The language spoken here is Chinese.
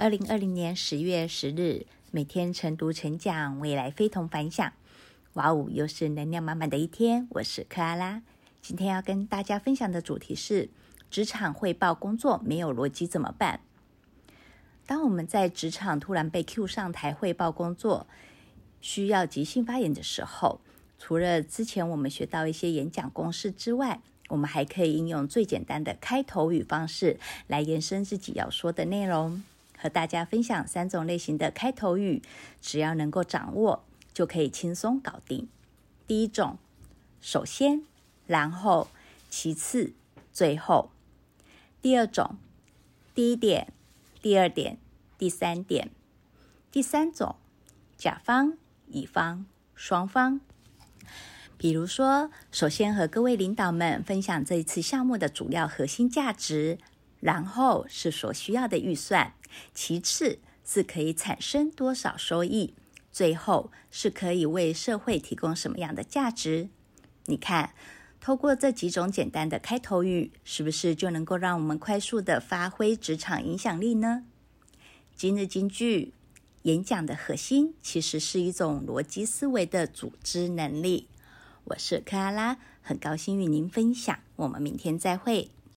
二零二零年十月十日，每天晨读晨讲，未来非同凡响。哇哦，又是能量满满的一天。我是克拉拉，今天要跟大家分享的主题是：职场汇报工作没有逻辑怎么办？当我们在职场突然被 Q 上台汇报工作，需要即兴发言的时候，除了之前我们学到一些演讲公式之外，我们还可以应用最简单的开头语方式来延伸自己要说的内容。和大家分享三种类型的开头语，只要能够掌握，就可以轻松搞定。第一种，首先，然后，其次，最后。第二种，第一点，第二点，第三点。第三种，甲方、乙方、双方。比如说，首先和各位领导们分享这一次项目的主要核心价值。然后是所需要的预算，其次是可以产生多少收益，最后是可以为社会提供什么样的价值。你看，透过这几种简单的开头语，是不是就能够让我们快速的发挥职场影响力呢？今日金句：演讲的核心其实是一种逻辑思维的组织能力。我是克拉拉，很高兴与您分享，我们明天再会。